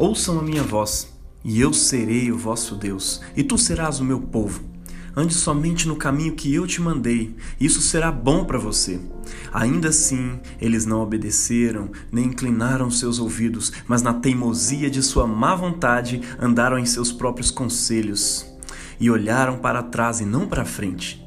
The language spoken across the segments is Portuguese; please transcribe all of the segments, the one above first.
Ouçam a minha voz, e eu serei o vosso Deus, e tu serás o meu povo. Ande somente no caminho que eu te mandei, isso será bom para você. Ainda assim, eles não obedeceram, nem inclinaram seus ouvidos, mas na teimosia de sua má vontade andaram em seus próprios conselhos e olharam para trás e não para frente.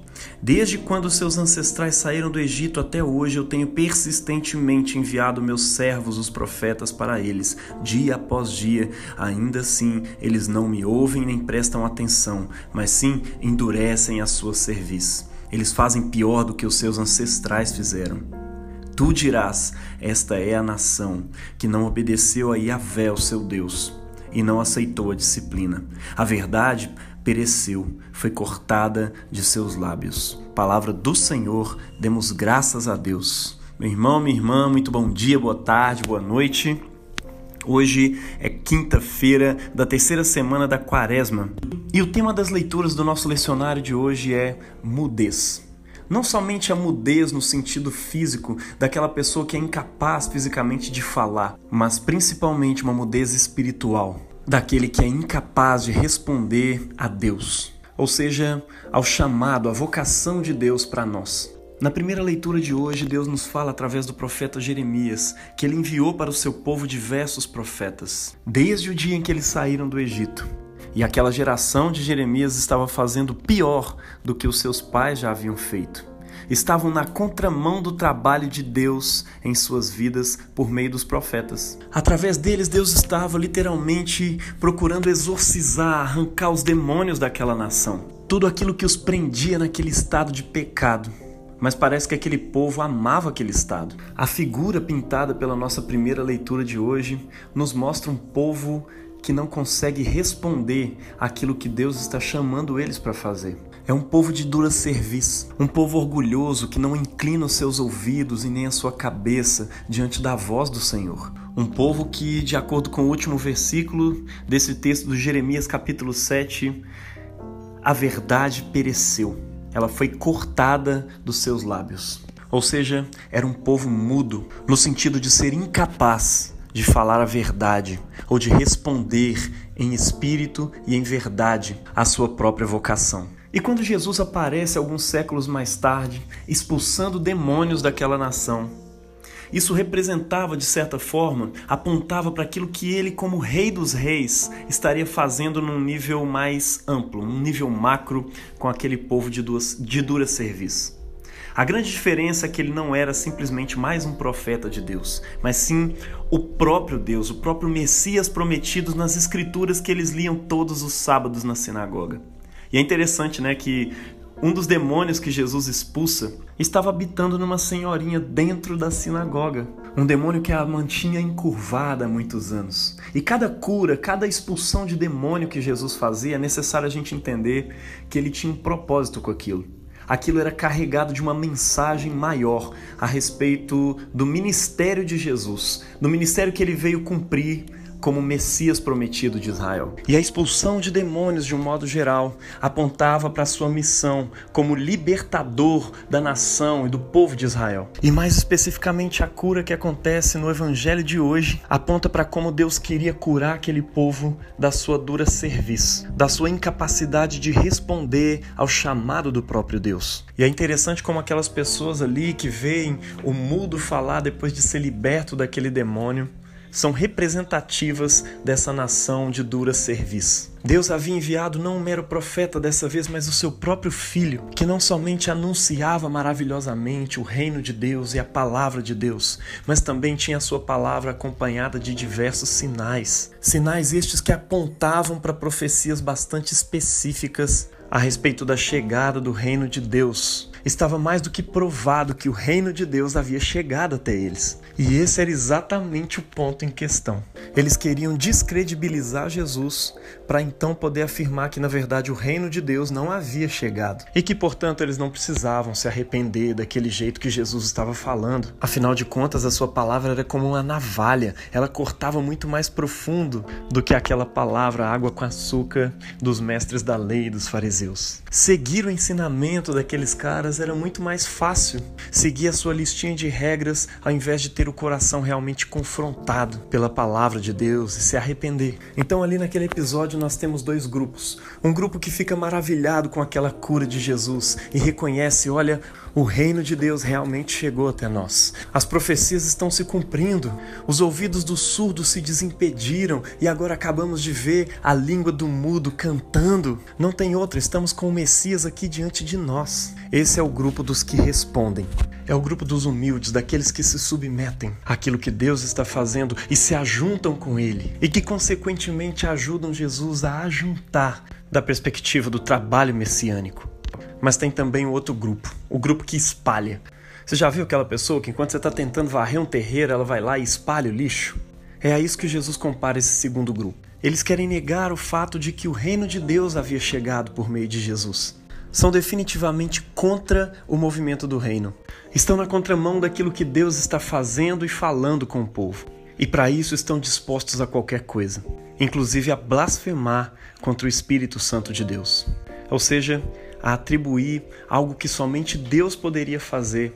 Desde quando seus ancestrais saíram do Egito até hoje, eu tenho persistentemente enviado meus servos, os profetas, para eles, dia após dia. Ainda assim, eles não me ouvem nem prestam atenção, mas sim endurecem a sua cerviz. Eles fazem pior do que os seus ancestrais fizeram. Tu dirás: Esta é a nação que não obedeceu a Yahvé, o seu Deus, e não aceitou a disciplina. A verdade pereceu, foi cortada de seus lábios. Palavra do Senhor, demos graças a Deus. Meu irmão, minha irmã, muito bom dia, boa tarde, boa noite. Hoje é quinta-feira da terceira semana da quaresma e o tema das leituras do nosso lecionário de hoje é mudez. Não somente a mudez no sentido físico daquela pessoa que é incapaz fisicamente de falar, mas principalmente uma mudez espiritual, daquele que é incapaz de responder a Deus, ou seja, ao chamado, à vocação de Deus para nós. Na primeira leitura de hoje, Deus nos fala através do profeta Jeremias que ele enviou para o seu povo diversos profetas, desde o dia em que eles saíram do Egito. E aquela geração de Jeremias estava fazendo pior do que os seus pais já haviam feito estavam na contramão do trabalho de Deus em suas vidas por meio dos profetas. Através deles, Deus estava literalmente procurando exorcizar, arrancar os demônios daquela nação. Tudo aquilo que os prendia naquele estado de pecado. Mas parece que aquele povo amava aquele estado. A figura pintada pela nossa primeira leitura de hoje nos mostra um povo que não consegue responder aquilo que Deus está chamando eles para fazer. É um povo de dura serviço, um povo orgulhoso que não inclina os seus ouvidos e nem a sua cabeça diante da voz do Senhor. Um povo que, de acordo com o último versículo desse texto do Jeremias, capítulo 7, a verdade pereceu, ela foi cortada dos seus lábios. Ou seja, era um povo mudo, no sentido de ser incapaz de falar a verdade ou de responder em espírito e em verdade à sua própria vocação. E quando Jesus aparece alguns séculos mais tarde, expulsando demônios daquela nação, isso representava, de certa forma, apontava para aquilo que ele, como Rei dos Reis, estaria fazendo num nível mais amplo, num nível macro, com aquele povo de, duas, de dura serviço. A grande diferença é que ele não era simplesmente mais um profeta de Deus, mas sim o próprio Deus, o próprio Messias prometido nas escrituras que eles liam todos os sábados na sinagoga. E é interessante, né, que um dos demônios que Jesus expulsa estava habitando numa senhorinha dentro da sinagoga. Um demônio que a mantinha encurvada há muitos anos. E cada cura, cada expulsão de demônio que Jesus fazia, é necessário a gente entender que ele tinha um propósito com aquilo. Aquilo era carregado de uma mensagem maior a respeito do ministério de Jesus, do ministério que ele veio cumprir como Messias prometido de Israel. E a expulsão de demônios, de um modo geral, apontava para sua missão como libertador da nação e do povo de Israel. E mais especificamente, a cura que acontece no evangelho de hoje aponta para como Deus queria curar aquele povo da sua dura serviço, da sua incapacidade de responder ao chamado do próprio Deus. E é interessante como aquelas pessoas ali que veem o mudo falar depois de ser liberto daquele demônio são representativas dessa nação de dura serviço. Deus havia enviado não um mero profeta dessa vez, mas o seu próprio filho, que não somente anunciava maravilhosamente o reino de Deus e a palavra de Deus, mas também tinha a sua palavra acompanhada de diversos sinais. Sinais estes que apontavam para profecias bastante específicas a respeito da chegada do reino de Deus estava mais do que provado que o reino de Deus havia chegado até eles. E esse era exatamente o ponto em questão. Eles queriam descredibilizar Jesus para então poder afirmar que na verdade o reino de Deus não havia chegado e que, portanto, eles não precisavam se arrepender daquele jeito que Jesus estava falando. Afinal de contas, a sua palavra era como uma navalha, ela cortava muito mais profundo do que aquela palavra água com açúcar dos mestres da lei e dos fariseus. Seguir o ensinamento daqueles caras apenas era muito mais fácil seguir a sua listinha de regras ao invés de ter o coração realmente confrontado pela palavra de Deus e se arrepender. Então, ali naquele episódio, nós temos dois grupos. Um grupo que fica maravilhado com aquela cura de Jesus e reconhece: olha, o reino de Deus realmente chegou até nós. As profecias estão se cumprindo. Os ouvidos do surdo se desimpediram e agora acabamos de ver a língua do mudo cantando. Não tem outra, estamos com o Messias aqui diante de nós. Esse é o grupo dos que respondem. É o grupo dos humildes, daqueles que se submetem àquilo que Deus está fazendo e se ajuntam com Ele, e que, consequentemente, ajudam Jesus a ajuntar da perspectiva do trabalho messiânico. Mas tem também o outro grupo, o grupo que espalha. Você já viu aquela pessoa que enquanto você está tentando varrer um terreiro, ela vai lá e espalha o lixo? É a isso que Jesus compara esse segundo grupo. Eles querem negar o fato de que o reino de Deus havia chegado por meio de Jesus. São definitivamente contra o movimento do reino. Estão na contramão daquilo que Deus está fazendo e falando com o povo. E para isso estão dispostos a qualquer coisa, inclusive a blasfemar contra o Espírito Santo de Deus. Ou seja, a atribuir algo que somente Deus poderia fazer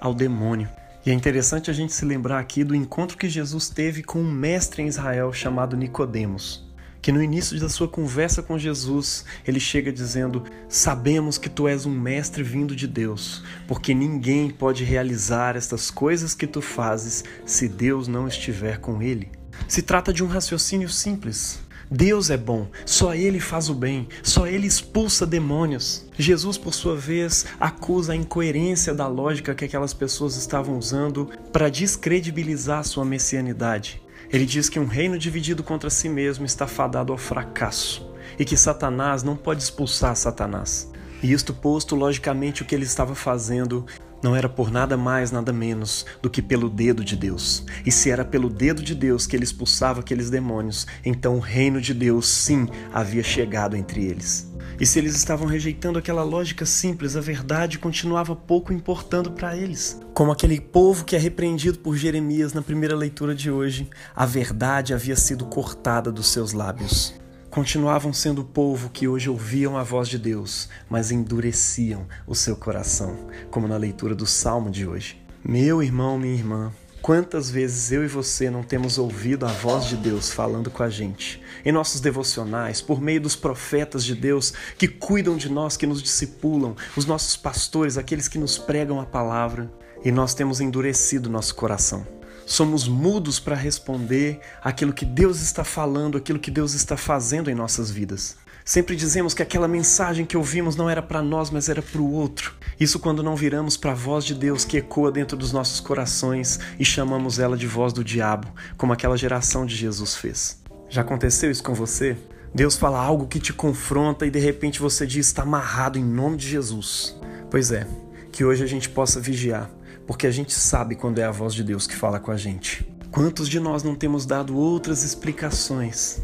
ao demônio. E é interessante a gente se lembrar aqui do encontro que Jesus teve com um mestre em Israel chamado Nicodemos, que no início da sua conversa com Jesus, ele chega dizendo: "Sabemos que tu és um mestre vindo de Deus, porque ninguém pode realizar estas coisas que tu fazes se Deus não estiver com ele." Se trata de um raciocínio simples, Deus é bom, só Ele faz o bem, só Ele expulsa demônios. Jesus, por sua vez, acusa a incoerência da lógica que aquelas pessoas estavam usando para descredibilizar sua messianidade. Ele diz que um reino dividido contra si mesmo está fadado ao fracasso e que Satanás não pode expulsar Satanás. E isto posto, logicamente, o que ele estava fazendo não era por nada mais, nada menos do que pelo dedo de Deus. E se era pelo dedo de Deus que ele expulsava aqueles demônios, então o reino de Deus sim havia chegado entre eles. E se eles estavam rejeitando aquela lógica simples, a verdade continuava pouco importando para eles. Como aquele povo que é repreendido por Jeremias na primeira leitura de hoje, a verdade havia sido cortada dos seus lábios continuavam sendo o povo que hoje ouviam a voz de Deus, mas endureciam o seu coração, como na leitura do salmo de hoje. Meu irmão, minha irmã, Quantas vezes eu e você não temos ouvido a voz de Deus falando com a gente? Em nossos devocionais, por meio dos profetas de Deus que cuidam de nós, que nos discipulam, os nossos pastores, aqueles que nos pregam a palavra, e nós temos endurecido nosso coração somos mudos para responder aquilo que Deus está falando, aquilo que Deus está fazendo em nossas vidas. Sempre dizemos que aquela mensagem que ouvimos não era para nós, mas era para o outro. Isso quando não viramos para a voz de Deus que ecoa dentro dos nossos corações e chamamos ela de voz do diabo, como aquela geração de Jesus fez. Já aconteceu isso com você? Deus fala algo que te confronta e de repente você diz está amarrado em nome de Jesus. Pois é, que hoje a gente possa vigiar porque a gente sabe quando é a voz de Deus que fala com a gente. Quantos de nós não temos dado outras explicações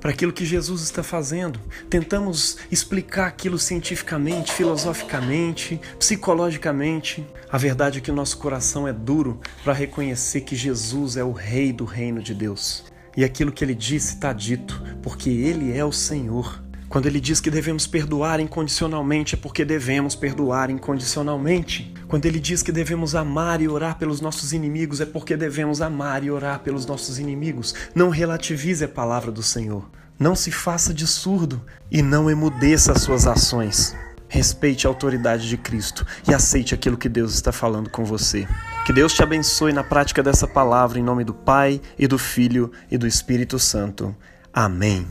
para aquilo que Jesus está fazendo? Tentamos explicar aquilo cientificamente, filosoficamente, psicologicamente. A verdade é que o nosso coração é duro para reconhecer que Jesus é o Rei do reino de Deus. E aquilo que ele disse está dito, porque ele é o Senhor. Quando ele diz que devemos perdoar incondicionalmente, é porque devemos perdoar incondicionalmente. Quando ele diz que devemos amar e orar pelos nossos inimigos, é porque devemos amar e orar pelos nossos inimigos. Não relativize a palavra do Senhor. Não se faça de surdo e não emudeça as suas ações. Respeite a autoridade de Cristo e aceite aquilo que Deus está falando com você. Que Deus te abençoe na prática dessa palavra, em nome do Pai, e do Filho e do Espírito Santo. Amém.